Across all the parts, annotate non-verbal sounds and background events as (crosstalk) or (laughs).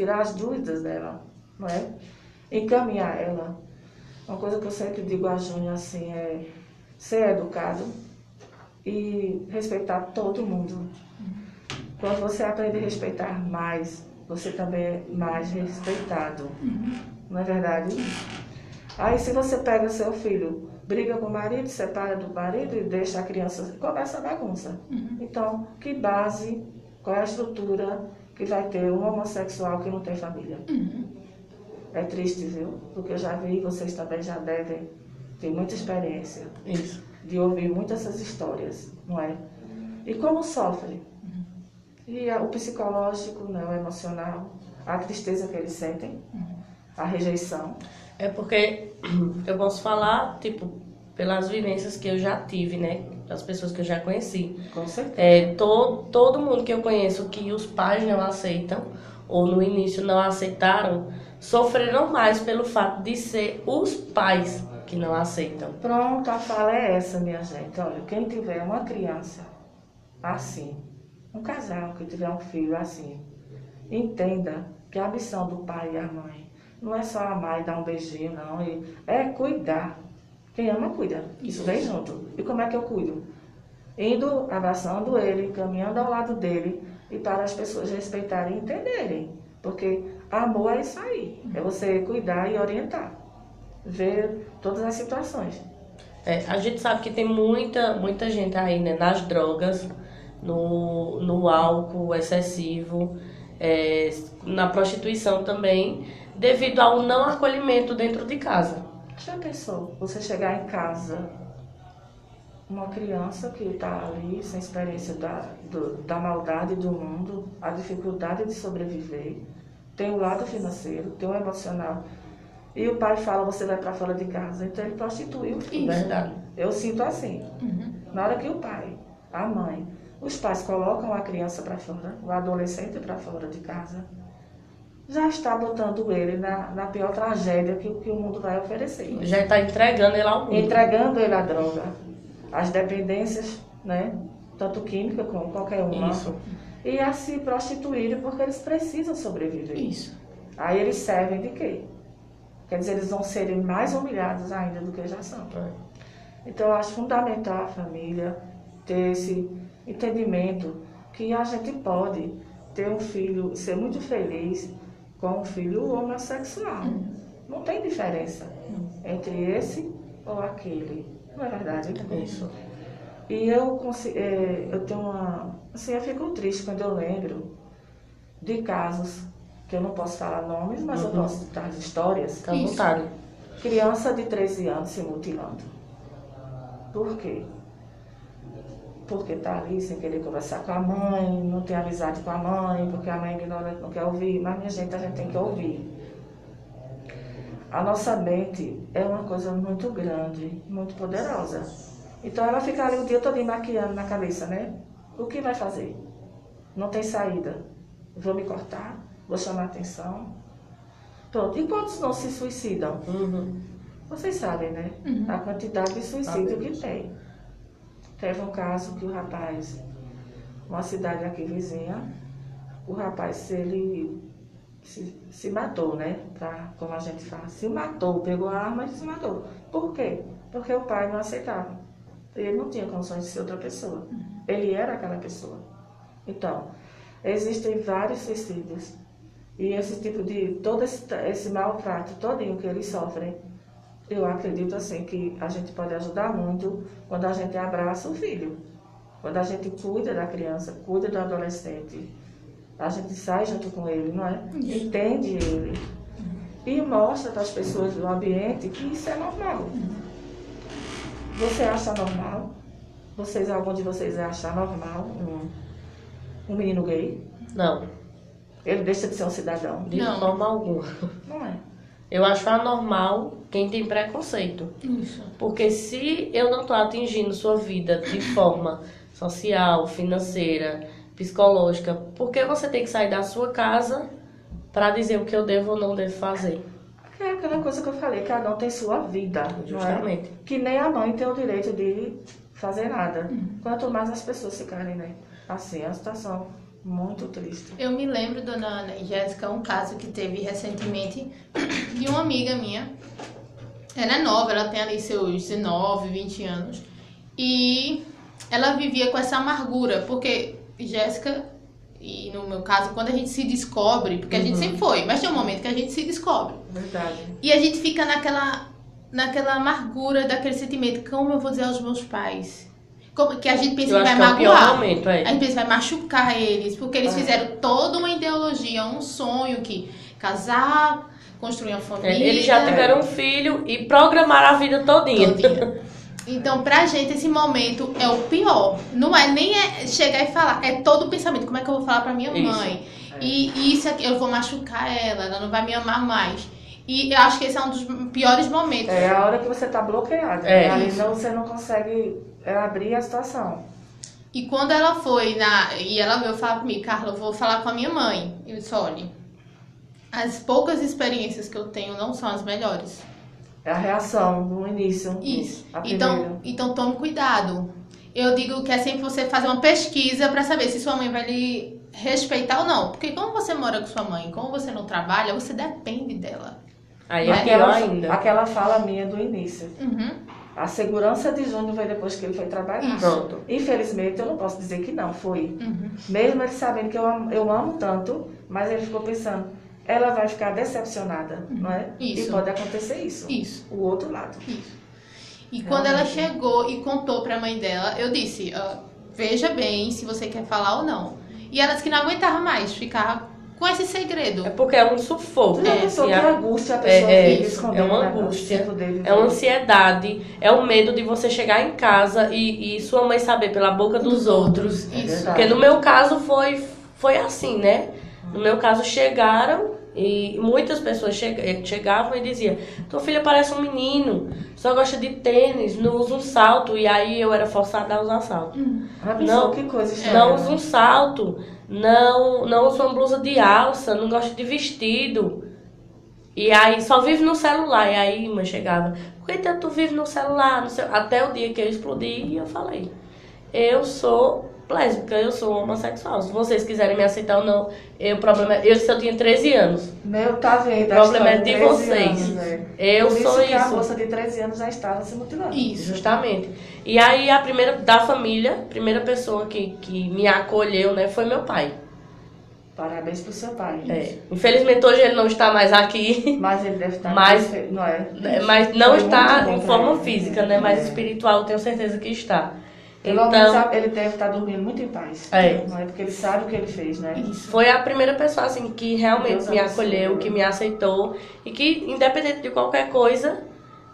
tirar as dúvidas dela, não é? Encaminhar ela. Uma coisa que eu sempre digo a Júnior assim é ser educado e respeitar todo mundo. Quando você aprende a respeitar mais, você também é mais respeitado. Não é verdade? Aí se você pega seu filho, briga com o marido, separa do marido e deixa a criança, começa a bagunça. Então, que base, qual é a estrutura que vai ter um homossexual que não tem família? É triste, viu? Porque eu já vi, vocês também já devem ter muita experiência Isso. de ouvir muitas essas histórias, não é? E como sofre? E a- o psicológico, né, o emocional, a tristeza que eles sentem, a rejeição. É porque (clears throat) eu posso falar, tipo, pelas vivências que eu já tive, né? Das pessoas que eu já conheci. Com certeza. É, to, todo mundo que eu conheço que os pais não aceitam, ou no início não aceitaram, sofreram mais pelo fato de ser os pais que não aceitam. Pronto, a fala é essa, minha gente. Olha, quem tiver uma criança assim, um casal que tiver um filho assim, entenda que a missão do pai e a mãe não é só amar e dar um beijinho, não. É cuidar. Quem ama, cuida. Isso vem junto. E como é que eu cuido? Indo, abraçando ele, caminhando ao lado dele e para as pessoas respeitarem e entenderem. Porque amor é isso aí. É você cuidar e orientar. Ver todas as situações. É, a gente sabe que tem muita, muita gente aí, né, nas drogas, no, no álcool excessivo, é, na prostituição também, devido ao não acolhimento dentro de casa. Já pensou você chegar em casa, uma criança que está ali sem experiência da, do- da maldade do mundo, a dificuldade de sobreviver, tem o lado financeiro, tem o emocional. E o pai fala, você vai para fora de casa. Então ele prostituiu o filho. Verdade. Eu sinto assim. Na hora que o pai, a mãe, os pais colocam a criança para fora, o adolescente para fora de casa, já está botando ele na, na pior tragédia que, o- que o mundo vai oferecer. Já está entregando ele ao mundo. Entregando ele à droga, as dependências, né? Tanto química como qualquer uma. Isso. E a se prostituírem porque eles precisam sobreviver. Isso. Aí eles servem de quê? Quer dizer, eles vão serem mais humilhados ainda do que já são. É. Então, eu acho fundamental a família ter esse entendimento que a gente pode ter um filho, ser muito feliz com um filho homossexual. Não tem diferença entre esse ou aquele. Não é verdade? Isso. E eu, eh, eu tenho uma. Assim, eu fico triste quando eu lembro de casos, que eu não posso falar nomes, mas eu Uhum. posso citar as histórias. À vontade. Criança de 13 anos se mutilando. Por quê? Porque tá ali sem querer conversar com a mãe, não tem amizade com a mãe, porque a mãe ignorante não quer ouvir. Mas, minha gente, a gente tem que ouvir. A nossa mente é uma coisa muito grande, muito poderosa. Então ela fica ali o dia todo maquiando na cabeça, né? O que vai fazer? Não tem saída. Vou me cortar, vou chamar atenção. Pronto. E quantos não se suicidam? Uhum. Vocês sabem, né? A quantidade de suicídio que tem. Teve um caso que o rapaz, uma cidade aqui vizinha, o rapaz, ele se, se matou, né? Pra, como a gente fala, se matou, pegou a arma e se matou. Por quê? Porque o pai não aceitava. Ele não tinha condições de ser outra pessoa. Ele era aquela pessoa. Então, existem vários suicídios. E esse tipo de, todo esse, esse maltrato todinho que eles sofrem, eu acredito assim que a gente pode ajudar muito quando a gente abraça o filho. Quando a gente cuida da criança, cuida do adolescente. A gente sai junto com ele, não é? Entende ele. E mostra para as pessoas do ambiente que isso é normal. Você acha normal? Vocês, algum de vocês acha normal um, um menino gay? Não, Ele deixa de ser um cidadão? de Não. forma alguma. Não é. Eu acho anormal quem tem preconceito. Isso. Porque se eu não estou atingindo sua vida de forma social, financeira, psicológica, por que você tem que sair da sua casa para dizer o que eu devo ou não devo fazer? É aquela coisa que eu falei, cada um tem sua vida, não é? Justamente. Que nem a mãe tem o direito de fazer nada. Quanto mais as pessoas ficarem, né? Assim, a situação Muito triste. Eu me lembro, dona Ana e Jéssica, um caso que teve recentemente de uma amiga minha. Ela é nova, ela tem ali seus 19, 20 anos. E ela vivia com essa amargura, porque Jéssica, e no meu caso, quando a gente se descobre, porque a gente sempre foi, mas tem um momento que a gente se descobre. Verdade. E a gente fica naquela, naquela amargura, daquele sentimento, como eu vou dizer aos meus pais? Que a gente pensa Eu que vai que é o pior magoar. momento, é. A gente pensa que vai machucar eles, porque eles É. fizeram toda uma ideologia, um sonho que casar, construir uma É, família. Eles já tiveram um filho e programaram a vida todinha. todinha. (laughs) Então, pra gente, esse momento é o pior. Não é nem é chegar e falar, é todo o pensamento. Como é que eu vou falar pra minha Isso. mãe? E, e isso aqui, eu vou machucar ela, ela não vai me amar mais. E eu acho que esse é um dos piores momentos. É a hora que você tá bloqueado. É. né? Ali não, você não consegue é, abrir a situação. E quando ela foi na. E ela veio falar comigo, Carla, eu vou falar com a minha mãe. Eu disse, olha, as poucas experiências que eu tenho não são as melhores. É a reação no início. Isso. Primeira. Então, então tome cuidado. Eu digo que é sempre você fazer uma pesquisa pra saber se sua mãe vai lhe respeitar ou não. Porque como você mora com sua mãe, como você não trabalha, você depende dela. Aí é aquela, ainda. aquela fala minha do início. Uhum. A segurança de Júnior veio depois que ele foi trabalhar. Isso. Pronto. Infelizmente, eu não posso dizer que não, foi. Uhum. Mesmo ele sabendo que eu amo, eu amo tanto, mas ele ficou pensando, ela vai ficar decepcionada, não é? Isso. E pode acontecer isso. Isso. O outro lado. E quando ela Realmente. chegou e contou pra mãe dela, eu disse, ó, veja bem se você quer falar ou não. E ela disse que não aguentava mais ficar com esse segredo. É porque é um sufoco. Tu já pensou E que a- angústia a pessoa é, fica isso, escondendo é uma né, angústia, dele, É uma né? ansiedade, é o medo de você chegar em casa e, e sua mãe saber pela boca dos outros. É Isso. verdade. Porque no meu caso foi, foi assim, né? No meu caso chegaram e muitas pessoas che- chegavam e diziam: Tua filha parece um menino, só gosta de tênis, não usa um salto. E aí eu era forçada a usar salto. Já pensou Não. que coisa estranha. Não usa um salto, não, não usa uma blusa de alça, não gosta de vestido. E aí só vive no celular. E aí mãe chegava, por que tu vive no celular? No seu... Até o dia que eu explodi e eu falei, eu sou lésbica, eu sou homossexual. Se vocês quiserem me aceitar ou não, eu, problema eu eu tinha 13 anos. Meu, tá vendo? O a problema é de 13 vocês. anos, né? Eu Por sou isso que a isso. moça de 13 anos já estava se mutilando. Isso. Justamente. E aí a primeira da família, primeira pessoa que, que me acolheu, né, foi meu pai. Parabéns pro seu pai. É. Infelizmente hoje ele não está mais aqui, Mas ele deve estar Mas- não é? né, mas não Foi está em forma ele. física, né? Mas É. espiritual tenho certeza que está. Pelo menos Então, ele deve estar dormindo muito em paz. É. Não é porque ele sabe o que ele fez, né? foi a primeira pessoa assim que realmente Deus me acolheu, que me aceitou e que independente de qualquer coisa,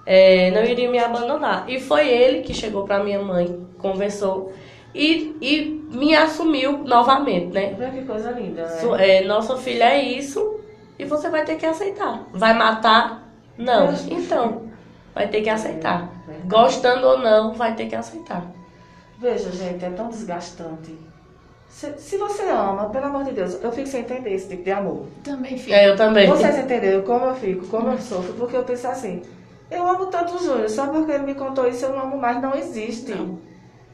é, não iria me abandonar. E foi ele que chegou para minha mãe, conversou e, e me assumiu novamente, né? Que coisa linda, né? É, nossa filha é isso e você vai ter que aceitar. Vai matar? Não. Então, vai ter que aceitar. Verdade. Gostando ou não, vai ter que aceitar. Veja, gente, é tão desgastante. Se, se você ama, pelo amor de Deus, eu fico sem entender esse tipo de amor. Também fica. É, eu também. Vocês entenderam como eu fico, como eu sofro, porque eu penso assim, eu amo tanto o Júnior, só porque ele me contou isso eu não amo mais, não existe. Não.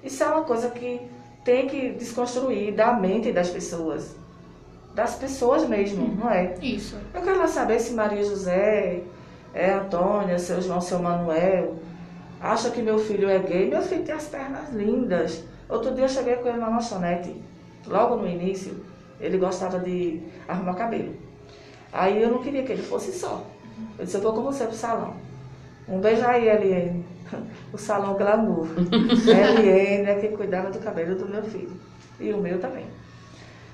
Isso é uma coisa que tem que desconstruir da mente das pessoas. Das pessoas mesmo, não é? Isso. Eu quero lá saber se Maria José, é Antônia, seu João, seu Manuel, acha que meu filho é gay. Meu filho tem as pernas lindas. Outro dia eu cheguei com ele na lanchonete. Logo no início, ele gostava de arrumar cabelo. Aí eu não queria que ele fosse só. Eu disse, eu vou com você pro salão. Um beijo aí, Eliane. O salão glamour. (laughs) Eliane é quem cuidava do cabelo do meu filho. E o meu também.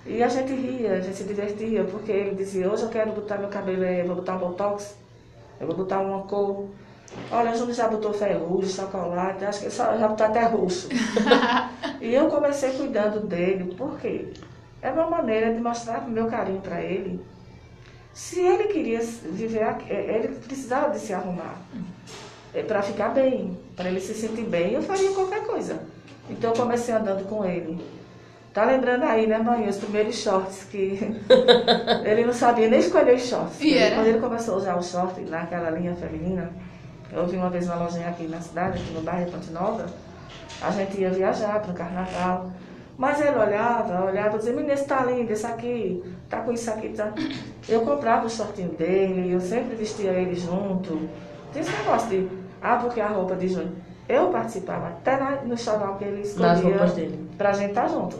E a gente ria, a gente se divertia, porque ele dizia, hoje eu quero botar meu cabelo, eh, vou botar um botox, eu vou botar uma cor. Olha, o Júnior já botou ferrugem, chocolate, acho que ele só já botou até roxo. (laughs) e eu comecei cuidando dele, por quê? É uma maneira de mostrar o meu carinho para ele. Se ele queria viver eh, ele precisava de se arrumar para ficar bem, para ele se sentir bem, eu faria qualquer coisa. Então eu comecei andando com ele. Tá lembrando aí, né, mãe, os primeiros shorts que (laughs) ele não sabia nem escolher os shorts. E era? Quando ele começou a usar o short naquela linha feminina, eu vi uma vez uma lojinha aqui na cidade, aqui no bairro Ponte Nova, a gente ia viajar para o carnaval. Mas ele olhava, olhava e dizia, menino, esse tá lindo, esse aqui, tá com isso aqui, tá. Eu comprava o shortinho dele, eu sempre vestia ele junto. Tinha esse negócio de, ah, porque a roupa de junho. Eu participava até na- no enxoval que ele Nas escolhia roupas dele. pra gente estar junto.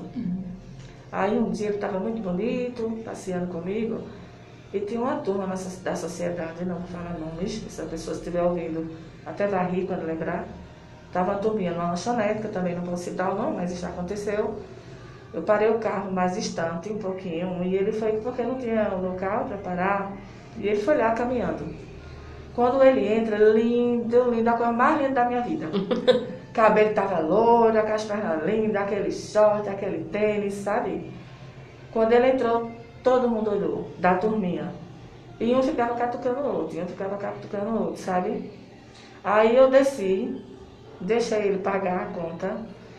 Aí um dia ele estava muito bonito, passeando comigo, e tinha uma turma so- da sociedade, não vou falar nomes, se a pessoa estiver ouvindo, até vai rir quando lembrar. Estava uma turminha numa lanchonete, que eu também não vou citar o nome, mas isso aconteceu. Eu parei o carro mais distante, um pouquinho, e ele foi porque não tinha um local para parar, e ele foi lá caminhando. Quando ele entra, lindo, lindo, a coisa mais linda da minha vida. (laughs) Cabelo tava louro, aquelas pernas lindas, aquele short, aquele tênis, sabe? Quando ele entrou, todo mundo olhou, da turminha. E um ficava catucando o outro, e um ficava catucando o outro, sabe? Aí eu desci, deixei ele pagar a conta.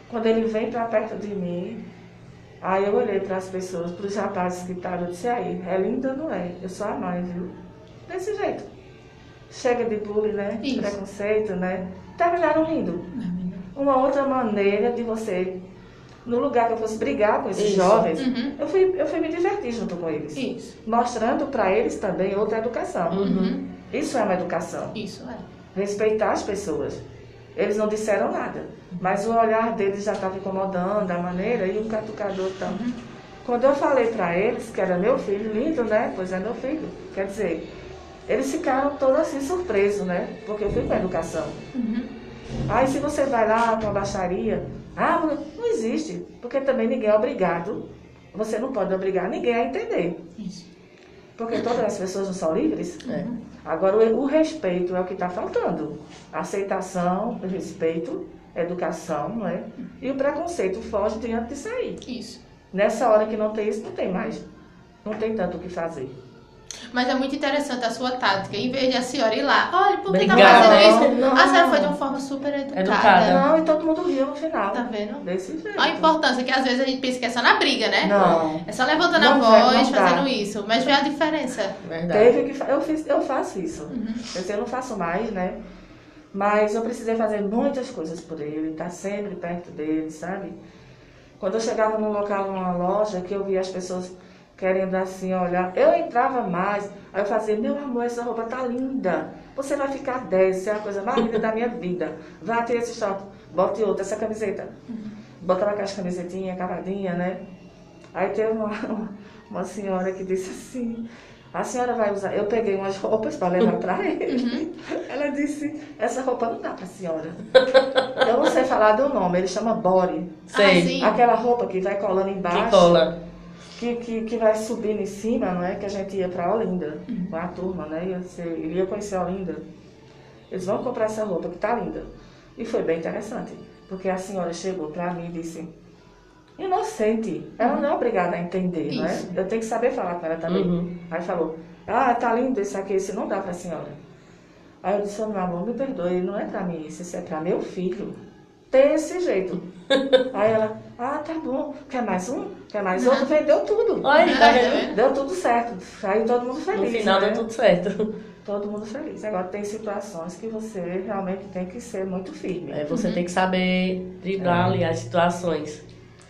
Quando ele vem para perto de mim, aí eu olhei para as pessoas, para os rapazes que estavam, eu disse, aí, é linda ou não é? Eu sou a mãe, viu? Desse jeito. Chega de bullying, né? Isso. Preconceito, né? Terminaram rindo uma outra maneira de você, no lugar que eu fosse brigar com esses Isso. jovens, Uhum. eu, fui, eu fui me divertir junto com eles. Isso. Mostrando para eles também outra educação. Uhum. Isso é uma educação. Isso é. Respeitar as pessoas. Eles não disseram nada, mas o olhar deles já estava incomodando, a maneira, e o catucador também. Quando eu falei para eles que era meu filho, lindo, né? Pois é meu filho. Quer dizer, eles ficaram todos assim surpresos, né? Porque eu fui com a educação. Uhum. Aí se você vai lá para uma baixaria, ah, não existe, porque também ninguém é obrigado, você não pode obrigar ninguém a entender, Isso. porque todas as pessoas não são livres. É. Agora o, o respeito é o que está faltando. Aceitação, respeito, educação, não é? E o preconceito foge diante disso aí. Isso. Nessa hora que não tem isso, não tem mais. Não tem tanto o que fazer. Mas é muito interessante a sua tática. Em vez de a senhora ir lá, olha, por que tá Obrigada. fazendo isso? Não, A senhora foi de uma forma super educada. Educada. Não, e todo mundo riu no final. Tá vendo? Desse jeito. A importância que às vezes a gente pensa que é só na briga, né? Não. É só levantando Não a vai, voz, fazendo isso. Mas vê a diferença. Verdade. Teve que fa- eu fiz, eu faço isso. Uhum. Eu, sei, eu não faço mais, né? Mas eu precisei fazer muitas coisas por ele, estar sempre perto dele, sabe? Quando eu chegava num local, numa loja, que eu via as pessoas querendo assim olhar, eu entrava mais. Aí eu fazia, meu amor, essa roupa tá linda. Você vai ficar 10, isso é a coisa mais linda da minha (laughs) vida. Vá ter esse short, bote outra, essa camiseta. Botava aquelas camisetinhas cavadinhas, né? Aí teve uma, uma senhora que disse assim, a senhora vai usar. Eu peguei umas roupas para levar para (laughs) ele. Ela disse, essa roupa não dá para senhora. Eu não sei falar do nome, ele chama body. Sei. Ah, sim. Aquela roupa que vai colando embaixo. Que cola. Que, que, que vai subindo em cima, não é? Que a gente ia para Olinda com a turma, né? Ia ser, ele ia conhecer Olinda. Eles vão comprar essa roupa que tá linda. E foi bem interessante, porque a senhora chegou para mim e disse: inocente, ela não é obrigada a entender, não é? Isso. Eu tenho que saber falar com ela também. Uhum. Aí falou: ah, tá lindo esse aqui, esse não dá para a senhora. Aí eu disse: "Ô, meu amor, me perdoe, não é para mim, isso isso é para meu filho. Desse jeito. Aí ela, ah, tá bom. Quer mais um? Quer mais outro? Vendeu tudo. Olha, tá vendo? Deu tudo certo. Aí todo mundo feliz. No final né? deu tudo certo. Todo mundo feliz. Agora tem situações que você realmente tem que ser muito firme. É, você tem que saber driblar ali as situações.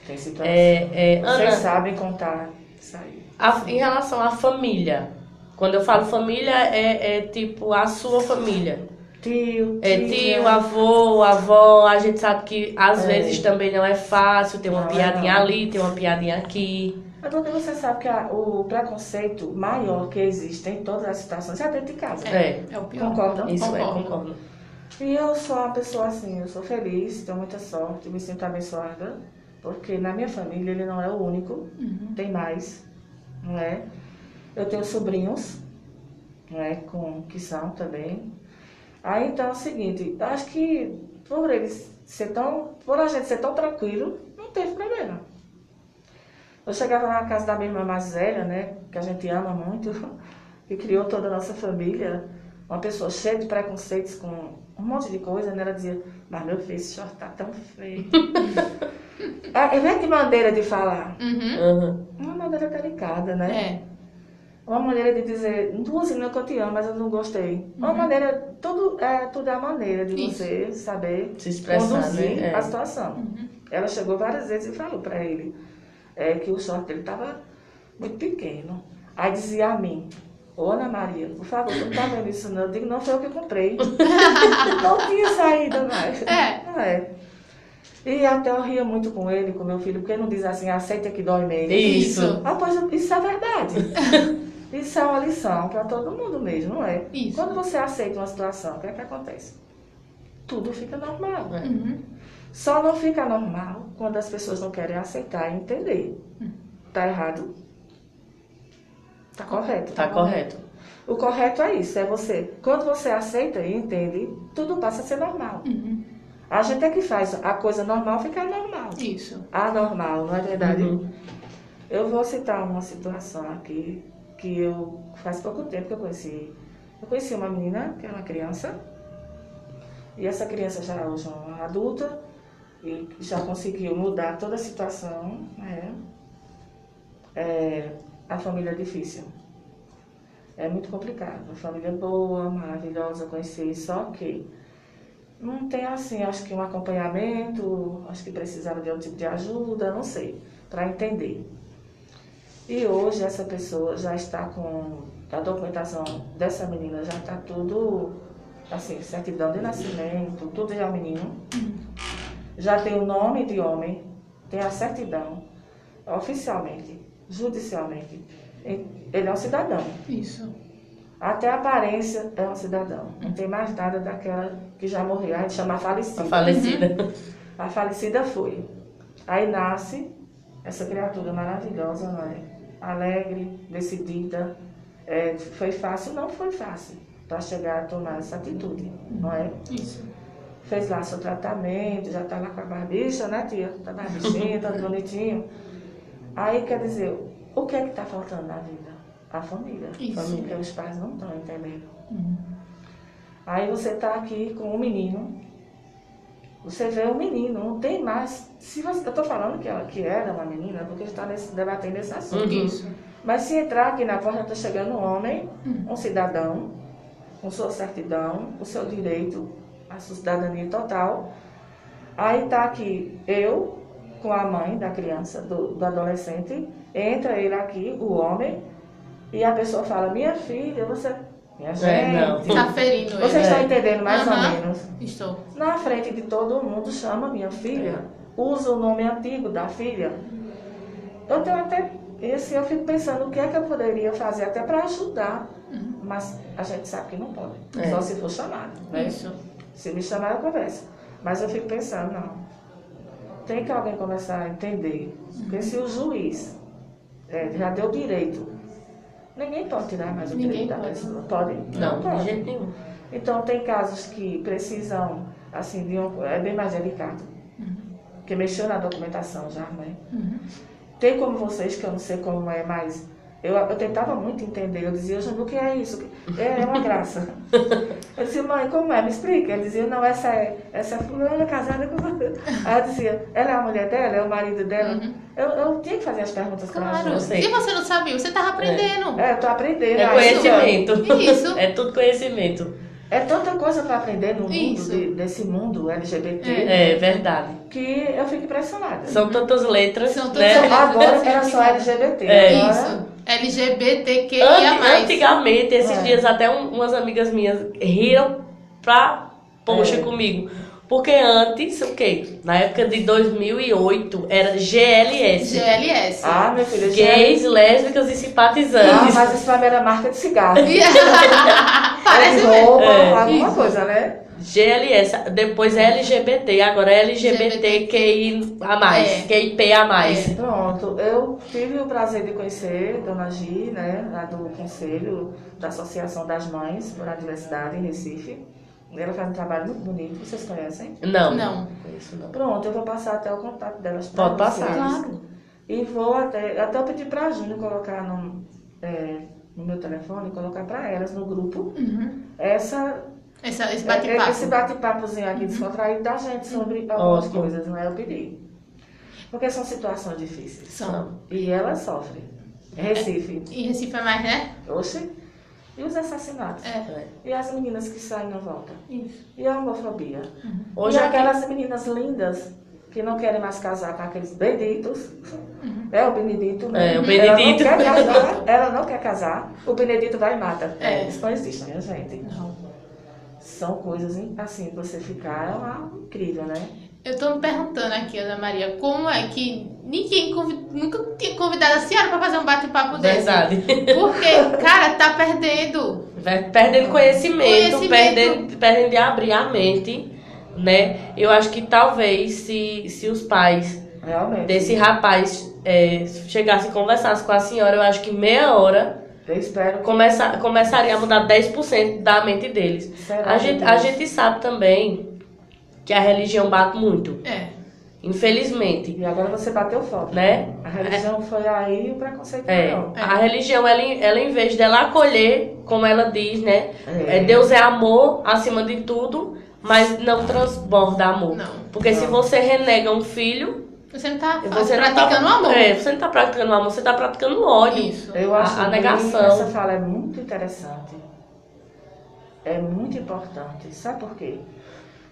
Tem situações. É, é, Vocês Ana, sabem contar isso aí. a- em relação à família, quando eu falo família, é, é tipo a sua família. Tio, É tia. tio, avô, avó, a gente sabe que às É. vezes também não é fácil, tem uma Não é piadinha não. ali, tem uma piadinha aqui. Mas porque você sabe que a- o preconceito maior que existe em todas as situações é dentro de casa. É, É o pior. Concordam? isso é, Concordo. concordo. E eu sou uma pessoa assim, eu sou feliz, tenho muita sorte, me sinto abençoada, porque na minha família ele não é o único, Uhum. tem mais, não é? Eu tenho sobrinhos, não é? Com, que são também. Aí então é o seguinte, eu acho que por eles ser tão, por a gente ser tão tranquilo, não teve problema. Eu chegava na casa da minha irmã mais velha, né? Que a gente ama muito, que (laughs) criou toda a nossa família, uma pessoa cheia de preconceitos com um monte de coisa, né? Ela dizia, mas meu filho, esse short tá tão feio. (laughs) ah, é de maneira de falar. Uhum. Uma maneira delicada, né? É. Uma maneira de dizer, dizendo que eu te amo, mas eu não gostei. Uma maneira, tudo é, tudo é a maneira de Isso. você saber Se expressar, conduzir né? É. a situação. Ela chegou várias vezes e falou para ele é, que o short dele estava muito pequeno. Aí dizia a mim, Ô Ana Maria, por favor, tu não tá vendo isso não? Eu digo, não foi eu que comprei. (laughs) não tinha saída mais. É. Não é. E até eu ria muito com ele, com meu filho, porque ele não diz assim, aceita que dói menos. Isso. Ah, pois isso é verdade. (laughs) isso é uma lição para todo mundo mesmo, não é? Isso. Quando você aceita uma situação, o que é que acontece? Tudo fica normal. É. Uhum. Só não fica normal quando as pessoas não querem aceitar e entender. Tá errado? Tá correto. Tá correto. O correto é isso, é você. Quando você aceita e entende, tudo passa a ser normal. Uhum. A gente é que faz a coisa normal ficar normal. Isso. Anormal, não é verdade? Uhum. Eu vou citar uma situação aqui que eu faz pouco tempo que eu conheci. Eu conheci uma menina que era uma criança e essa criança já é hoje uma adulta e já conseguiu mudar toda a situação. Né? É, a família é difícil. É muito complicado. A família é boa, maravilhosa, conheci, só que não tem assim, acho que um acompanhamento, acho que precisava de algum tipo de ajuda, não sei, para entender. E hoje essa pessoa já está com a documentação dessa menina, já está tudo, assim, certidão de nascimento, tudo já é o menino. Já tem o nome de homem, tem a certidão, oficialmente, judicialmente. Ele é um cidadão. Isso. Até a aparência é um cidadão. Não tem mais nada daquela que já morreu. A gente chama a falecida. A falecida. A falecida foi. Aí nasce essa criatura maravilhosa, não é? Alegre, decidida. É, foi fácil? Não foi fácil para chegar a tomar essa atitude, não é? Isso. Fez lá seu tratamento, já tá lá com a barbicha, né, tia? Tá barbichinha, tá (laughs) bonitinho. Aí, quer dizer, o que é que tá faltando na vida? A família. Isso. Família, os pais não estão entendendo. Uhum. Aí você tá aqui com um menino, você vê um menino, não tem mais. Se você, eu tô falando que, ela, que era uma menina, porque a gente tá nesse, debatendo esse assunto. Uhum. Isso. Mas se entrar aqui na porta, tá chegando um homem, Uhum. um cidadão, com sua certidão, o seu direito, a sua cidadania total. Aí tá aqui eu, com a mãe da criança, do, do adolescente, entra ele aqui, o homem, e a pessoa fala, minha filha, você. Minha gente. É, não. Tá ferindo ele. Você É. está entendendo mais ou Aham. menos? Estou. Na frente de todo mundo, chama minha filha. Usa o nome antigo da filha. Eu tenho até. Esse eu fico pensando o que é que eu poderia fazer até para ajudar. Mas a gente sabe que não pode. É. Só se for chamado. Né? Isso. Se me chamar, eu converso. Mas eu fico pensando, não. Tem que alguém começar a entender. Porque se o juiz é, já deu direito, ninguém pode tirar mais o Ninguém direito da pode. pessoa. Pode? Não, pode. de jeito nenhum. Então tem casos que precisam, assim, de um, é bem mais delicado. Porque mexeu na documentação já, né? Uhum. Tem como vocês, que eu não sei como é, mas eu, eu tentava muito entender. Eu dizia, Janu, o que é isso? É, é uma graça. Eu dizia, mãe, como é? Me explica. Ele dizia, não, essa é, essa é fulana casada com você. Aí eu dizia, ela é a mulher dela, é o marido dela. Eu, eu tinha que fazer as perguntas para Claro. Eu sei. Se você não sabia, você tava aprendendo. É, eu tô aprendendo. É conhecimento. Isso. (laughs) É tudo conhecimento. É tanta coisa para aprender no mundo, de- desse mundo LGBT, É verdade. que eu fico impressionada. São tantas letras, São tantas né? letras. Agora era só LGBT. É. agora- Isso. LGBTQIA+. Anti- Antigamente, esses É. dias, até um- umas amigas minhas riram pra poxa É. comigo. Porque antes, o quê? Na época de 2008, era GLS. GLS. Ah, meu filho, Gays, lésbicas e Ah, simpatizantes. mas isso pra mim era marca de cigarro. (laughs) Parece roupa, É. alguma Isso. coisa, né? GLS, depois LGBT, agora é LGBTQI a mais, É. QIP a mais. Pronto, eu tive o prazer de conhecer Dona Gi, né, lá do Conselho da Associação das Mães por a Diversidade em Recife. Ela faz um trabalho muito bonito, vocês conhecem? Não. Não. Pronto, eu vou passar até o contato delas Pode passar. vocês. Claro. E vou até, até eu pedi pra Júnior colocar no, é, no meu telefone, colocar pra elas no grupo Uhum. essa Esse É, Esse bate-papo. bate-papozinho aqui descontraído da gente sobre algumas Ótimo. coisas, não é? Eu pedi. Porque são situações difíceis. São. E ela sofre. Recife. E Recife é mais, né? Oxe. E os assassinatos. É. E as meninas que saem e não voltam. Isso. E a homofobia. Hoje e aqui- aquelas meninas lindas que não querem mais casar com aqueles benditos. É o Benedito, né? É, o Ela não Benedito. quer casar, ela não quer casar, o Benedito vai e mata. É. Isso não existe, minha gente. Não. São coisas assim, você ficar é uma incrível, né? Eu tô me perguntando aqui, Ana Maria, como é que ninguém convid... nunca tinha convidado a senhora pra fazer um bate-papo desse? Verdade. Porque, cara, tá perdendo. Perdendo conhecimento, Conhecimento. Perdendo, perdendo de abrir a mente, né? Eu acho que talvez se, se os pais Realmente. desse rapaz é, chegassem e conversassem com a senhora, eu acho que meia hora Eu espero começa, começaria a mudar 10% da mente deles. Será A gente, Deus- a gente sabe também que a religião bate muito, É. infelizmente, E agora você bateu foto. né? A religião foi aí o preconceito É, não. a religião, ela, ela em vez dela acolher, como ela diz, né? É. É, Deus é amor acima de tudo, mas não transborda amor. Não. Porque se Não. você renega um filho, Você não tá você não praticando tá, amor. É, você não tá praticando amor, você tá praticando ódio. Isso. Eu acho a que negação. essa fala é muito interessante. É muito importante. Sabe por quê?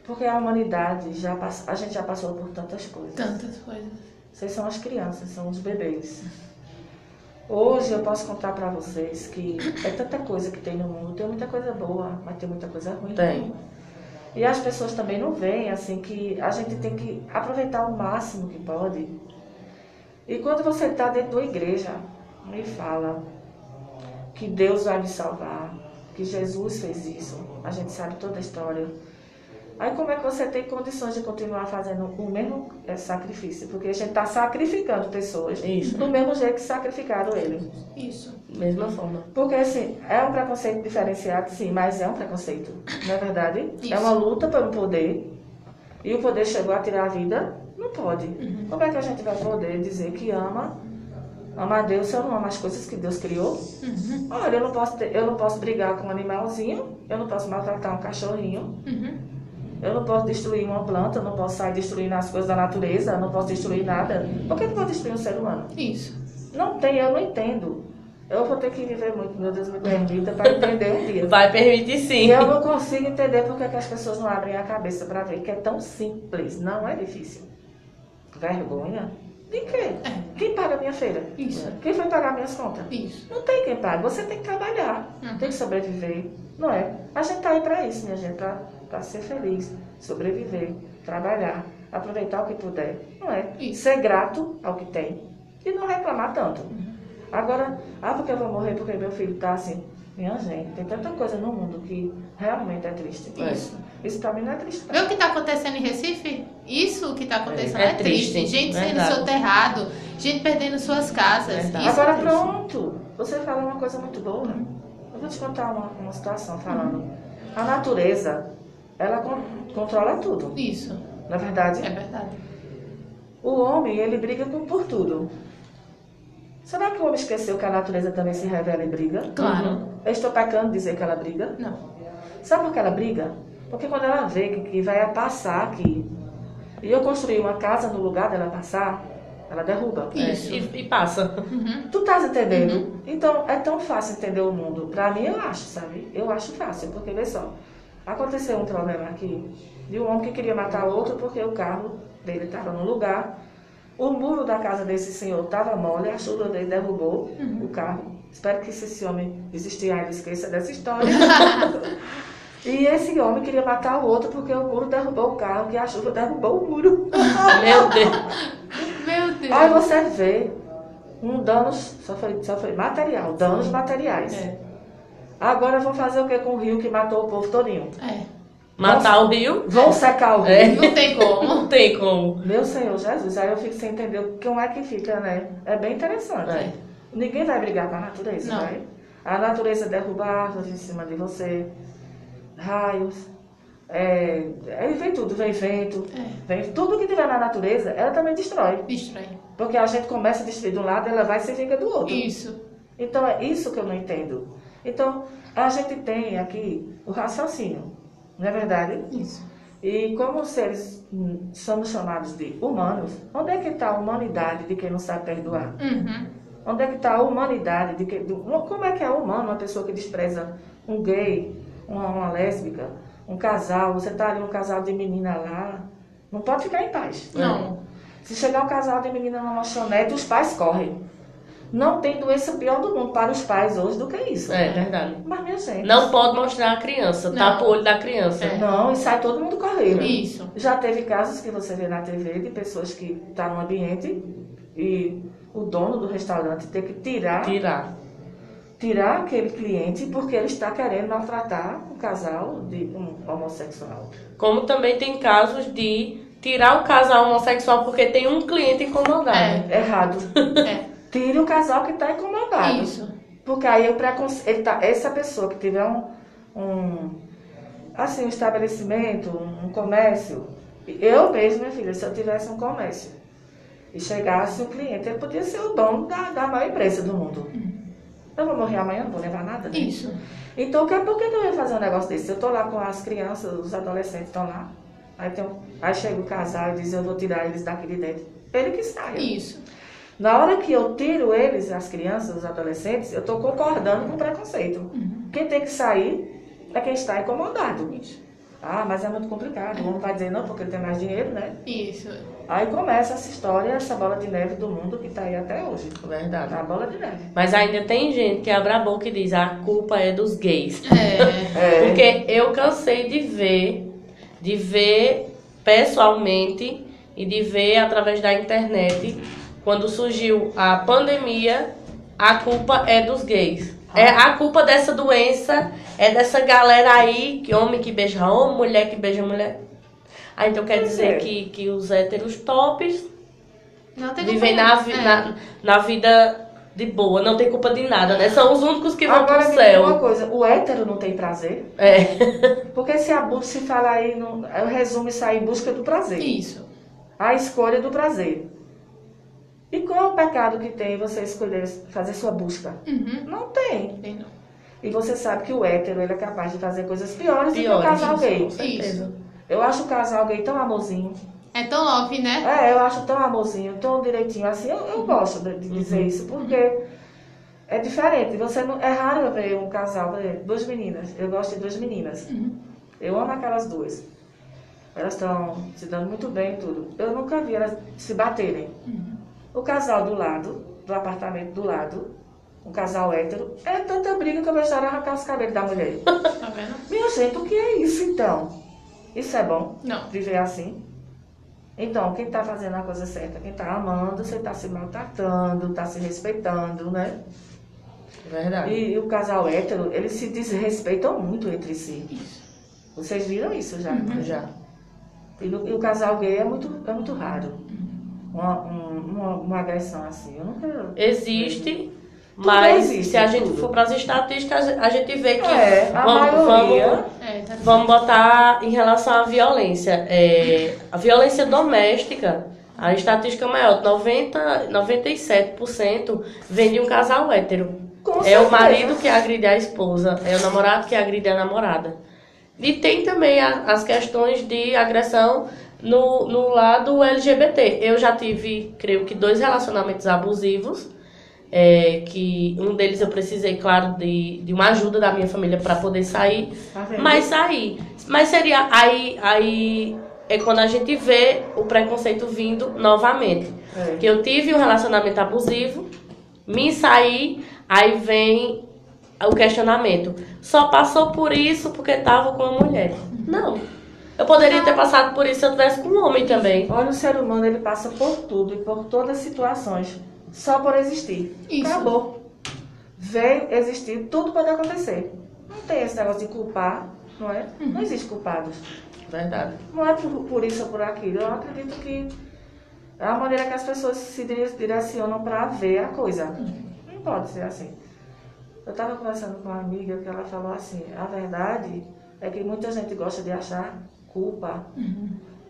Porque a humanidade já pass... a gente já passou por tantas coisas. Tantas coisas. Vocês são as crianças, são os bebês. Hoje eu posso contar pra vocês que é tanta coisa que tem no mundo. Tem muita coisa boa, mas tem muita coisa ruim. Tem. E as pessoas também não veem, assim, que a gente tem que aproveitar o máximo que pode. E quando você está dentro da igreja e fala que Deus vai me salvar, que Jesus fez isso, a gente sabe toda a história. Aí como é que você tem condições de continuar fazendo o mesmo eh, sacrifício? Porque a gente está sacrificando pessoas Isso. do mesmo jeito que sacrificaram ele. Isso. Mesma forma. Porque, assim, é um preconceito diferenciado, sim, mas é um preconceito, não é verdade? Isso. É uma luta pelo poder. E o poder chegou a tirar a vida? Não pode. Uhum. Como é que a gente vai poder dizer que ama, ama a Deus se eu não amo as coisas que Deus criou? Uhum. Olha, eu não posso, ter- eu não posso brigar com um animalzinho, eu não posso maltratar um cachorrinho, Uhum. Eu não posso destruir uma planta, eu não posso sair destruindo as coisas da natureza, eu não posso destruir nada. Por que eu vou destruir um ser humano? Isso. Não tem, eu não entendo. Eu vou ter que viver muito, meu Deus me permita, para entender um dia. Vai permitir E sim. eu não consigo entender porque que as pessoas não abrem a cabeça para ver que é tão simples, não é difícil. Vergonha? De quê? Quem paga a minha feira? Isso. Quem foi pagar minhas contas? Isso. Não tem quem pague, você tem que trabalhar, Uhum. tem que sobreviver, não é? A gente tá aí para isso, minha gente, para ser feliz, sobreviver, trabalhar, aproveitar o que puder, não é? Isso. Ser grato ao que tem e não reclamar tanto. Uhum. Agora, ah, porque eu vou morrer porque meu filho tá assim. Minha gente, tem tanta coisa no mundo que realmente é triste. Isso. Isso pra mim não é triste. Vê o que tá acontecendo em Recife? Isso que tá acontecendo É é, triste. triste, Gente verdade. sendo soterrado, gente perdendo suas casas. Agora é pronto, você fala uma coisa muito boa. Eu vou te contar uma, uma situação falando. A natureza, ela con- controla tudo. Isso. Na é verdade, É verdade. o homem, ele briga com, por tudo. Será que o homem esqueceu que a natureza também se revela e briga? Claro. Eu estou pecando dizer que ela briga? Não. Sabe por que ela briga? Porque quando ela vê que, que vai passar aqui, e eu construir uma casa no lugar dela passar, ela derruba. É, Isso. e, e passa. Uhum. Tu estás entendendo? Então, é tão fácil entender o mundo. Pra mim, eu acho, sabe? Eu acho fácil, porque, vê só, aconteceu um problema aqui de um homem que queria matar outro porque o carro dele estava no lugar. O muro da casa desse senhor estava mole, a chuva dele derrubou o carro. Espero que se esse homem existir ainda esqueça dessa história. (laughs) e esse homem queria matar o outro porque o muro derrubou o carro, que a chuva derrubou o muro. Meu Deus. Meu Deus. Aí você vê um danos, só foi, só foi material, danos materiais. É. Agora vão fazer o que com o rio que matou o povo todinho? É. Matar o rio? Vão secar o rio. É. Não tem como. (laughs) Não tem como. Meu Senhor Jesus, aí eu fico sem entender como é que fica, né? É bem interessante. É. Ninguém vai brigar com a natureza, Não. vai? A natureza derruba árvores em cima de você, raios, é, aí vem tudo, vem vento, É. vem tudo que tiver na natureza, ela também destrói. Destrói. Porque a gente começa a destruir de um lado, ela vai e se vinga do outro. Isso. Então é isso que eu não entendo. Então, a gente tem aqui o raciocínio, não é verdade? Isso. E como seres hum, somos chamados de humanos, onde é que está a humanidade de quem não sabe perdoar? Uhum. Onde é que está a humanidade de quem. como é que é humano uma pessoa que despreza um gay, uma, uma lésbica, um casal? Você está ali um casal de menina lá, Não pode ficar em paz. Não. Se chegar um casal de menina numa lanchonete, os pais correm. Não tem doença pior do mundo para os pais hoje do que isso. É verdade. Mas, minha gente. Não pode mostrar a criança, Não. tapa o olho da criança. É. Não, e sai todo mundo correndo. Isso. Já teve casos que você vê na TV de pessoas que estão no ambiente e o dono do restaurante tem que tirar, Tirar. tirar aquele cliente porque ele está querendo maltratar um casal de um homossexual. Como também tem casos de tirar o casal homossexual porque tem um cliente incomodado. É. Errado. É. Tire o casal que está incomodado. Isso. Porque aí o preconce... ele tá... essa pessoa que tiver um, um assim, um estabelecimento, um, um comércio, eu mesmo, minha filha, se eu tivesse um comércio e chegasse um cliente, ele podia ser o dono da, da maior empresa do mundo. Eu vou morrer amanhã, não vou levar nada, né? Isso. Então, que- por que eu ia fazer um negócio desse? Eu tô lá com as crianças, os adolescentes estão lá. Aí, tem aí chega o casal e diz, eu vou tirar eles daqui de dentro. Ele que saia. Isso. Na hora que eu tiro eles, as crianças, os adolescentes, eu estou concordando com o preconceito. Quem tem que sair é quem está incomodado. Ah, mas é muito complicado. O homem vai dizer não porque ele tem mais dinheiro, né? Isso. Aí começa essa história, essa bola de neve do mundo que está aí até hoje. Verdade. A bola de neve. Mas ainda tem gente que abre a boca e diz a culpa é dos gays. É. (laughs) É. Porque eu cansei de ver, de ver pessoalmente e de ver através da internet, quando surgiu a pandemia, a culpa é dos gays. É a culpa dessa doença, é dessa galera aí, que homem que beija homem, mulher que beija mulher. Ah, então quer dizer é. que, que os héteros tops Não tem vivem na, é. na, na vida de boa, não tem culpa de nada, né? São os únicos que vão Agora pro diga uma céu. coisa, o hétero não tem prazer? É. Porque se a bu- se fala aí, no, eu resumo isso aí, busca do prazer. Isso. A escolha do prazer. E qual é o pecado que tem você escolher fazer sua busca? Uhum. Não tem. Tem não. E você sabe que o hétero ele é capaz de fazer coisas piores, do que o casal isso, gay. com certeza. Eu acho o casal gay tão amorzinho. É tão love, né? É, eu acho tão amorzinho, tão direitinho assim. Eu, eu gosto de, de dizer isso, porque é diferente. Você não, é raro ver um casal, duas meninas. Eu gosto de duas meninas. Eu amo aquelas duas. Elas estão se dando muito bem e tudo. Eu nunca vi elas se baterem. O casal do lado, do apartamento do lado, um casal hétero, é tanta briga que eu ela arrancar os cabelos da mulher. (laughs) Tá vendo? Minha gente, o que é isso então? Isso é bom? Não. Viver assim? Então, quem tá fazendo a coisa certa? Quem tá amando, você tá se maltratando, tá se respeitando, né? Verdade. E, e o casal hétero, eles se desrespeitam muito entre si. Vocês viram isso já? Já. E, o- e o casal gay é muito, é muito raro. Uma, um- uma, uma agressão assim. Eu nunca. Existe, Tudo mas existe, se a gente tudo. for para as estatísticas, a gente vê que É, vamos, vamos, É, tá vamos botar em relação à violência. É, a violência doméstica, a estatística maior, 90, 97% vem de um casal hétero. Com É certeza. o marido que agride a esposa, é o namorado que agride a namorada. E tem também a- as questões de agressão no, no lado LGBT. Eu já tive, creio que, dois relacionamentos abusivos. é, que um deles eu precisei, claro, de, de uma ajuda da minha família para poder sair. Tá? Mas sair. Mas seria aí, aí é quando a gente vê o preconceito vindo novamente. É. Que eu tive um relacionamento abusivo, me saí, aí vem o questionamento. Só passou por isso porque tava com uma mulher. Não. Eu poderia ter passado por isso se eu tivesse com um homem também. Olha, o ser humano ele passa por tudo e por todas as situações só por existir. Isso. Acabou. Veio existir, tudo pode acontecer. Não tem esse negócio de culpar, não é? Não existe culpados. Verdade. Não é por, por isso ou por aquilo. Eu acredito que é a maneira que as pessoas se dire- direcionam para ver a coisa. Não pode ser assim. Eu estava conversando com uma amiga que ela falou assim: a verdade é que muita gente gosta de achar culpa.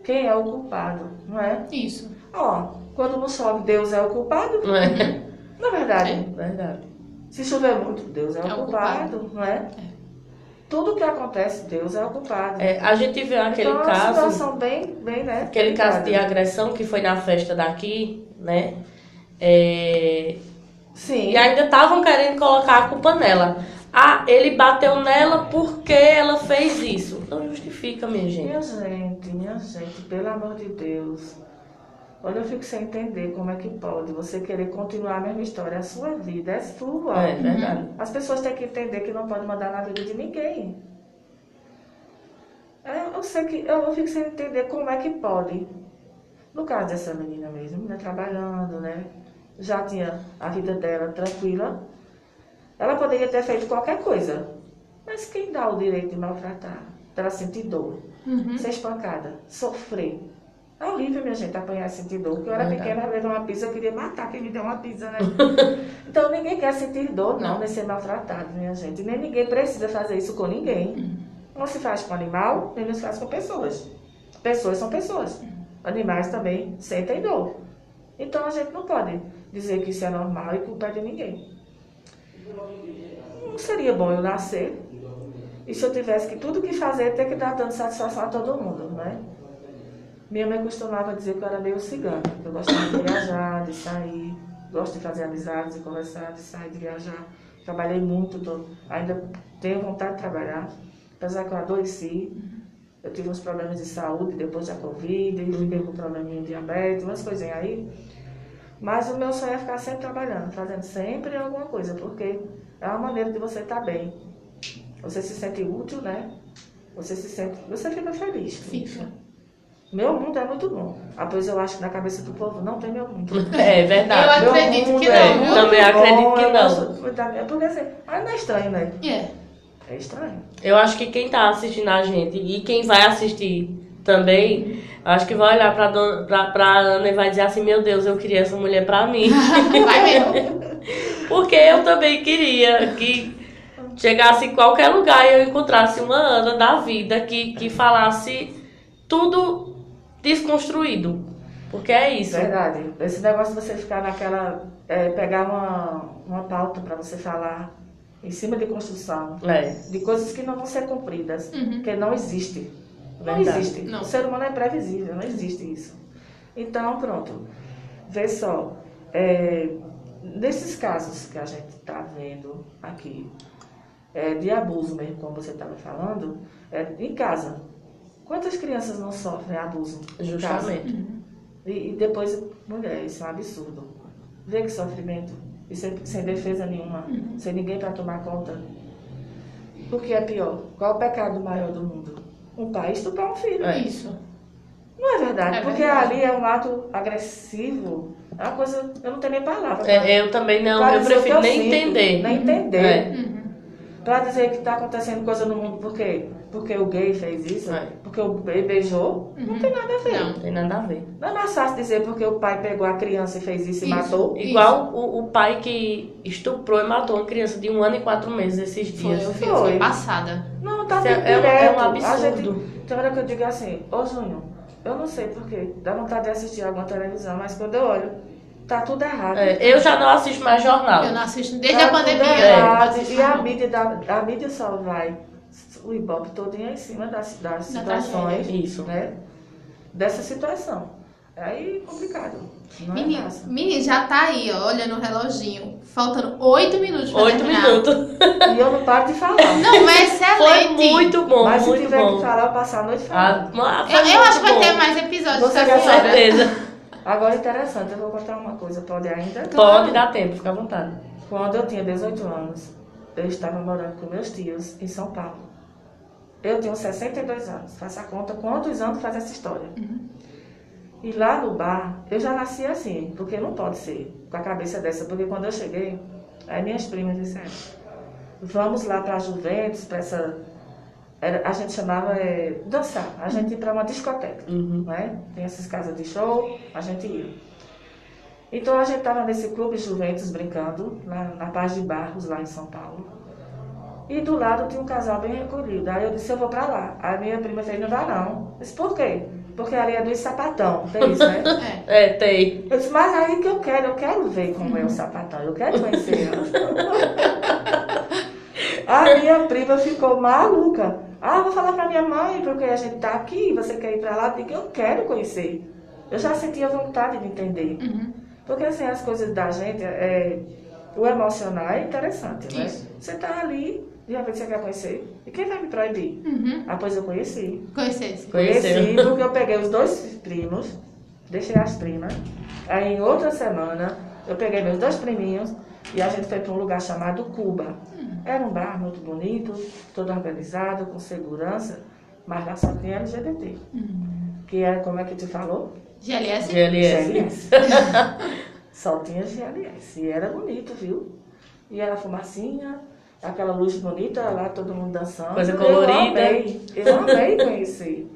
Quem é o culpado, não é? Isso. Ó, quando não chove, Deus é o culpado? Não é? Na verdade, Verdade. se chover muito, Deus é, É o o culpado, não é? Tudo que acontece, Deus é o culpado. É, a gente viu aquele então, é uma caso. situação bem, bem, né? Aquele caso de agressão que foi na festa daqui, né? É, Sim. E ainda estavam querendo colocar a culpa nela. Ah, ele bateu nela porque ela fez isso. Não justifica. fica, minha gente. Minha gente, minha gente, pelo amor de Deus. Olha, eu fico sem entender como é que pode você querer continuar a mesma história. A sua vida é sua. É verdade. As pessoas têm que entender que não pode mandar na vida de ninguém. É, Eu sei que eu, eu fico sem entender como é que pode. No caso dessa menina mesmo, né, trabalhando, né? Já tinha a vida dela tranquila. Ela poderia ter feito qualquer coisa. Mas quem dá o direito de maltratar? Ela sentir dor, Uhum. ser espancada, sofrer. É horrível, minha gente, apanhar e sentir dor. Porque eu era Verdade. pequena, levei uma pizza, eu queria matar quem me deu uma pizza, né? (laughs) então ninguém quer sentir dor, não, nem ser maltratado, minha gente. Nem ninguém precisa fazer isso com ninguém. Não se faz com animal, nem se faz com pessoas. Pessoas são pessoas. Animais também sentem dor. Então a gente não pode dizer que isso é normal e culpa de ninguém. Seria bom eu nascer e se eu tivesse que tudo que fazer ter que dar dando satisfação a todo mundo, né? Minha mãe costumava dizer que eu era meio cigana, eu gostava de viajar, de sair, gosto de fazer amizades, de conversar, de sair, de viajar. Trabalhei muito, tô- ainda tenho vontade de trabalhar, apesar que eu adoeci. Eu tive uns problemas de saúde depois da Covid, fiquei com probleminha de diabetes, umas coisinhas aí. Mas o meu sonho é ficar sempre trabalhando, fazendo sempre alguma coisa, porque é uma maneira de você estar bem. Você se sente útil, né? Você se sente. Você fica feliz. Fica. Meu mundo é muito bom. Pois eu acho que na cabeça do povo não tem meu mundo. (laughs) É verdade. Eu acredito Meu que mundo não, é Também acredito que não. minha- Porque assim, mas não é estranho, né? É. É estranho. Eu acho que quem tá assistindo a gente e quem vai assistir também, acho que vai olhar pra, dona- pra, pra Ana e vai dizer assim, meu Deus, eu queria essa mulher pra mim. (laughs) Vai mesmo. (laughs) Porque eu também queria que chegasse em qualquer lugar e eu encontrasse uma Ana da vida que, que falasse tudo desconstruído. Porque é isso. Verdade. Esse negócio de você ficar naquela. é, pegar uma, uma pauta para você falar em cima de construção, É. de coisas que não vão ser cumpridas, Uhum. porque não existe. Não Verdade. existe. Não. O ser humano é previsível, não existe isso. Então, pronto. Vê só. é, nesses casos que a gente está vendo aqui, é, de abuso mesmo, como você estava falando, é, em casa. Quantas crianças não sofrem abuso? em casa? Justamente. E, e depois, mulher, isso é um absurdo. Vê que sofrimento. E sem, sem defesa nenhuma, sem ninguém para tomar conta. O que é pior? Qual o pecado maior do mundo? Um pai estuprar um filho. É. Isso. Não é verdade, É porque verdade. ali é um ato agressivo. É uma coisa, eu não tenho nem palavra. pra- É, eu também não, eu prefiro nem sinto, entender. Nem entender. É. Uhum. Pra dizer que está acontecendo coisa no mundo, por quê? Porque o gay fez isso? É. Porque o gay beijou? Não Uhum. tem nada a ver. Não. Não tem nada a ver. Não é mais fácil dizer porque o pai pegou a criança e fez isso e Isso. matou? Igual o, o pai que estuprou e matou uma criança de um ano e quatro meses esses Foi, dias. Foi. eu fiquei passada. Não, tá é- é um- direto. é A absurdo. gente, tem hora que eu digo assim, ô Júnior, eu não sei porquê, dá vontade de assistir alguma televisão, mas quando eu olho, tá tudo errado. É, eu já não assisto mais jornal. Eu não assisto desde Tá a pandemia. É. errado, assisto E a mídia, da, a mídia só vai, o Ibope todinho em cima das, das Da situações, Isso. né? Dessa situação. Aí é complicado. Não é Menino, fácil. menino, já tá aí, ó, olhando o reloginho. Faltando oito minutos pra Oito terminar. minutos. E eu não paro de falar. (laughs) Não, mas Foi excelente. muito bom, mas se muito tiver bom. que falar, eu passo a noite Ah, falando. ah, Eu, foi eu acho que vai ter mais episódios Você com. Certeza. Agora interessante, eu vou contar uma coisa, pode ainda? Pode dar tempo, fica à vontade. Quando eu tinha 18 anos, eu estava morando com meus tios em São Paulo. Eu tenho 62 anos. Faça a conta quantos anos faz essa história. E lá no bar, eu já nasci assim, porque não pode ser com a cabeça dessa, porque quando eu cheguei, aí minhas primas disseram, vamos lá para a Juventus, para essa. era- a gente chamava é, dançar, a gente ia para uma discoteca Uhum. né? Tem essas casas de show, a gente ia. Então a gente estava nesse clube Juventus brincando, na, na Paz de Barros, lá em São Paulo. E do lado tinha um casal bem recolhido. Aí eu disse, eu vou pra lá. Aí minha prima fez, não vai não. Eu disse, por quê? Porque ali é dos sapatão, tem isso, né? (laughs) É. É, tem. Eu disse, mas aí que eu quero, eu quero ver como é o sapatão, eu quero conhecer ela. (laughs) A minha prima ficou maluca. Ah, vou falar pra minha mãe, porque a gente tá aqui, você quer ir pra lá? Eu digo, eu quero conhecer. Eu já sentia vontade de entender. Uhum. Porque assim, as coisas da gente, é, o emocional é interessante, né? Isso. Você tá ali, De repente você quer conhecer. E quem vai me proibir? Uhum. Ah, pois eu conheci. Conheceu. Conheci porque eu peguei os dois primos, deixei as primas. Aí em outra semana eu peguei meus dois priminhos e a gente foi para um lugar chamado Cuba. Era um bar muito bonito, todo organizado, com segurança, mas lá só tinha LGBT. Que é, como é que tu falou? GLS? GLS. (laughs) Só tinha GLS. E era bonito, viu? E era fumacinha, aquela luz bonita lá, todo mundo dançando. Coisa Eu colorida. amei, eu amei conhecer.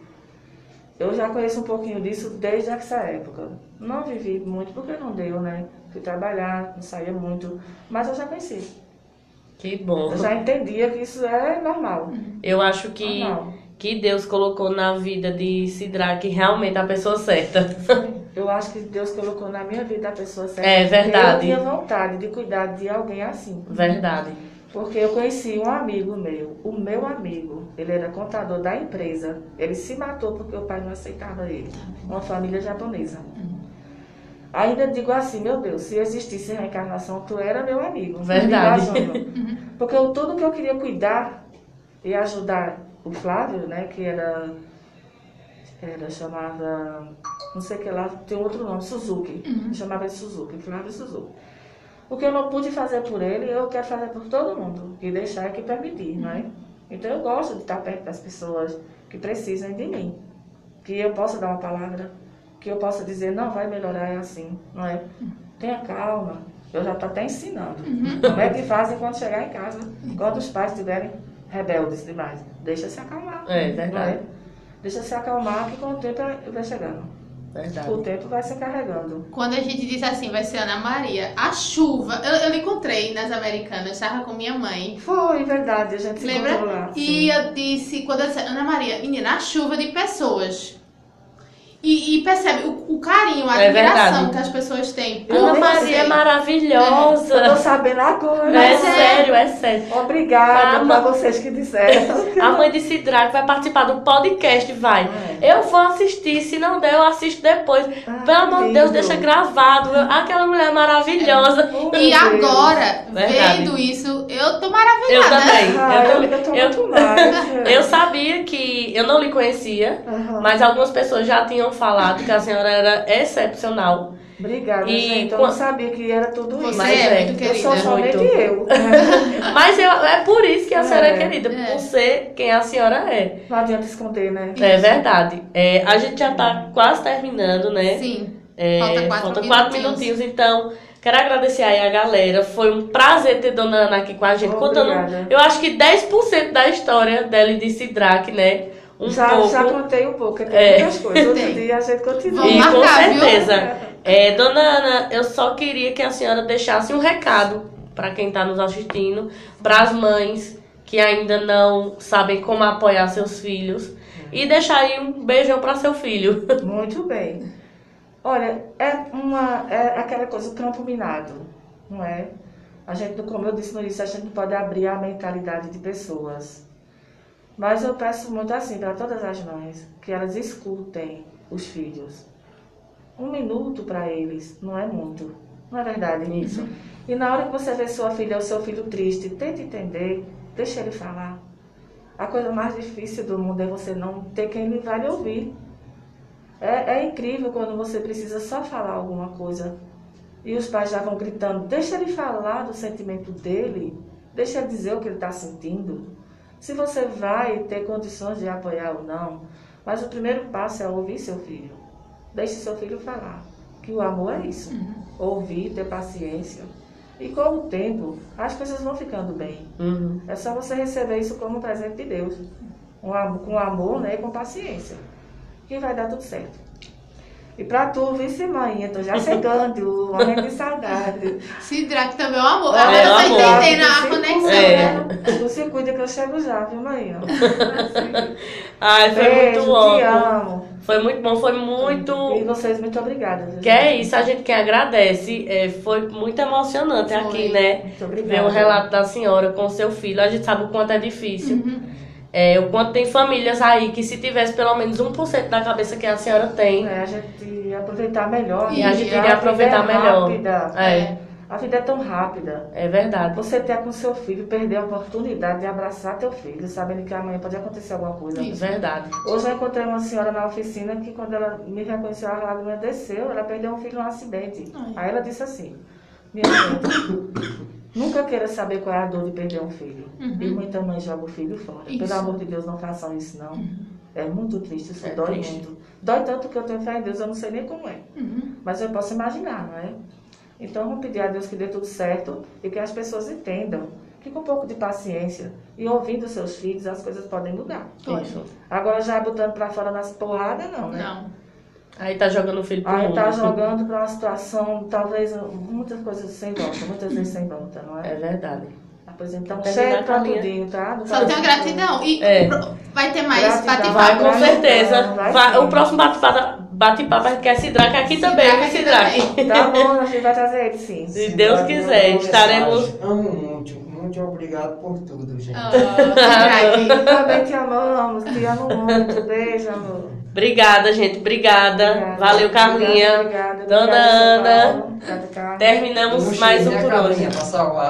Eu já conheço um pouquinho disso desde essa época. Não vivi muito porque não deu, né? Fui trabalhar, não saía muito. Mas eu já conheci. Que bom. Eu já entendia que isso é normal. Eu acho que, Normal. que Deus colocou na vida de Sidraque realmente a pessoa certa. (laughs) Eu acho que Deus colocou na minha vida a pessoa certa. É verdade. Eu tinha vontade de cuidar de alguém assim. Verdade. Porque eu conheci um amigo meu, o meu amigo, ele era contador da empresa. Ele se matou porque o pai não aceitava ele. Uma família japonesa. Ainda digo assim, meu Deus, se existisse reencarnação, tu era meu amigo. Verdade. Júnior. Porque eu, tudo que eu queria cuidar e ajudar o Flávio, né, que era, era chamava, não sei o que lá, tem outro nome, Suzuki. Eu chamava ele Suzuki, Flávio Suzuki. O que eu não pude fazer por ele, eu quero fazer por todo mundo. E deixar que permitir, não é? Então eu gosto de estar perto das pessoas que precisam de mim. Que eu possa dar uma palavra, que eu possa dizer, não, vai melhorar, é assim, não é? Tenha calma. Eu já estou até ensinando. Como é que fazem quando chegar em casa, quando os pais estiverem rebeldes demais. Deixa se acalmar. É, verdade. Deixa se acalmar que com o tempo vai chegando. Verdade. O tempo vai se carregando. Quando a gente disse assim, vai ser Ana Maria, a chuva, eu, eu encontrei nas Americanas, estava com minha mãe. Foi, verdade, a gente se Lembra? encontrou lá. E sim. eu disse, quando eu disse, Ana Maria, menina, a chuva de pessoas. E, e percebe o, o carinho, a É admiração verdade. que as pessoas têm. Ana Maria você. é Eu maravilhosa. tô sabendo agora. É é. sério, é sério. Obrigada A pra vocês que disseram. (laughs) A mãe de Sidraque vai participar do podcast, vai. É. Eu vou assistir, se não der, eu assisto depois. Ah, Pelo amor de Deus, deixa gravado. Eu- Aquela mulher maravilhosa. Oh, E Deus. agora, Verdade. vendo isso, eu tô Eu maravilhada. também. Ah, eu, eu, também. eu tô Eu- mais. (laughs) eu sabia que eu não lhe conhecia, Aham. mas algumas pessoas já tinham falado que a senhora era excepcional. Obrigada, E gente. Eu não sabia que era tudo isso. Mas é, é, muito eu querida. sou somente muito. eu. (laughs) Mas eu- é por isso que a senhora é, É. querida, É. por ser quem a senhora é. Não adianta esconder, né? É verdade. É, a gente já tá quase terminando, né? Sim. É, Falta quatro falta quatro minutinhos. minutinhos, então quero agradecer aí a galera. Foi um prazer ter Dona Ana aqui com a gente, contando, Obrigada. eu acho que 10% da história dela e de Sidraque, né? Um já, pouco. já contei um pouco, tem É. muitas coisas. Outro dia a gente continua. E com marcar, viu? certeza. É, dona Ana, eu só queria que a senhora deixasse um recado para quem está nos assistindo, para as mães que ainda não sabem como apoiar seus filhos. E deixar aí um beijão para seu filho. (laughs) Muito bem. Olha, é, uma, é aquela coisa, campo minado, não é? A gente, como eu disse no início, a gente não pode abrir a mentalidade de pessoas. Mas eu peço muito assim para todas as mães, que elas escutem os filhos. Um minuto para eles não é muito. Não é verdade isso? (laughs) E na hora que você vê sua filha ou seu filho triste, tente entender, deixa ele falar. A coisa mais difícil do mundo é você não ter quem lhe vai lhe ouvir. É, é incrível quando você precisa só falar alguma coisa e os pais já vão gritando: deixa ele falar do sentimento dele, deixa ele dizer o que ele está sentindo. Se você vai ter condições de apoiar ou não, mas o primeiro passo é ouvir seu filho. Deixe seu filho falar. Que o amor é isso: ouvir, ter paciência. E com o tempo, as coisas vão ficando bem. Uhum. É só você receber isso como um presente de Deus. Um com amor né, e com paciência. Que vai dar tudo certo. E pra tu, vice mãe, eu tô já chegando, (laughs) morrendo de saudade. Sidraque também é um amor. É, Agora eu tô amor. entendendo a se conexão, É. né? Tu se cuida que eu chego já, viu, mãe? (laughs) Ai, foi Beijo, muito te ótimo. amo. Foi muito bom, foi E muito. vocês, muito obrigada. viu, Que é gente? isso, a gente que agradece. É, foi muito emocionante Foi. aqui, né? Muito obrigada. Ver o relato da senhora com seu filho. A gente sabe o quanto é difícil. É, o quanto tem famílias aí que se tivesse pelo menos 1% da cabeça que a senhora tem, É, a gente ia aproveitar melhor. E né? a gente vida iria aproveitar é melhor. Rápida. É. A vida é tão rápida. É verdade. Você ter com seu filho, perder a oportunidade de abraçar teu filho, sabendo que amanhã pode acontecer alguma coisa. É verdade. Hoje eu encontrei uma senhora na oficina que quando ela me reconheceu, a lágrima desceu, ela perdeu um filho num acidente. Ai. Aí ela disse assim, minha gente, nunca queira saber qual é a dor de perder um filho. Uhum. E muita mãe joga o filho fora. Isso. Pelo amor de Deus, não façam isso não. É muito triste, isso É dói triste. muito. Dói tanto que eu tenho fé em Deus, eu não sei nem como é. Uhum. Mas eu posso imaginar, não é? Então vamos pedir a Deus que dê tudo certo e que as pessoas entendam que com um pouco de paciência e ouvindo seus filhos as coisas podem mudar. Pode. Agora já botando pra fora nas porradas, não, né? Não. Aí tá jogando o filho pro Aí mundo. tá (laughs) jogando pra uma situação, talvez, muitas coisas sem volta, muitas vezes sem volta, não É é? verdade. Ah, Pois então, Terminar cheio pra tudinho, tá? Do Só tenho Brasil. gratidão. E É. vai ter mais bate-papo. Vai, com certeza. vai, Vai- o próximo bate-papo bate-papo a gente quer Sidraque aqui também, Sidraque viu, aqui Sidraque? (laughs) Tá bom, a gente vai trazer ele sim. Se Deus quiser, estaremos. Amo muito, muito obrigado por tudo, gente. (laughs) Sidraque. Também te amamos, te amo muito. Beijo, amor. Obrigada, gente. Obrigada. Obrigada. Valeu, Carlinha. Obrigada, obrigada. Dona Obrigada, Ana. Terminamos Não mais um por Carlinha hoje.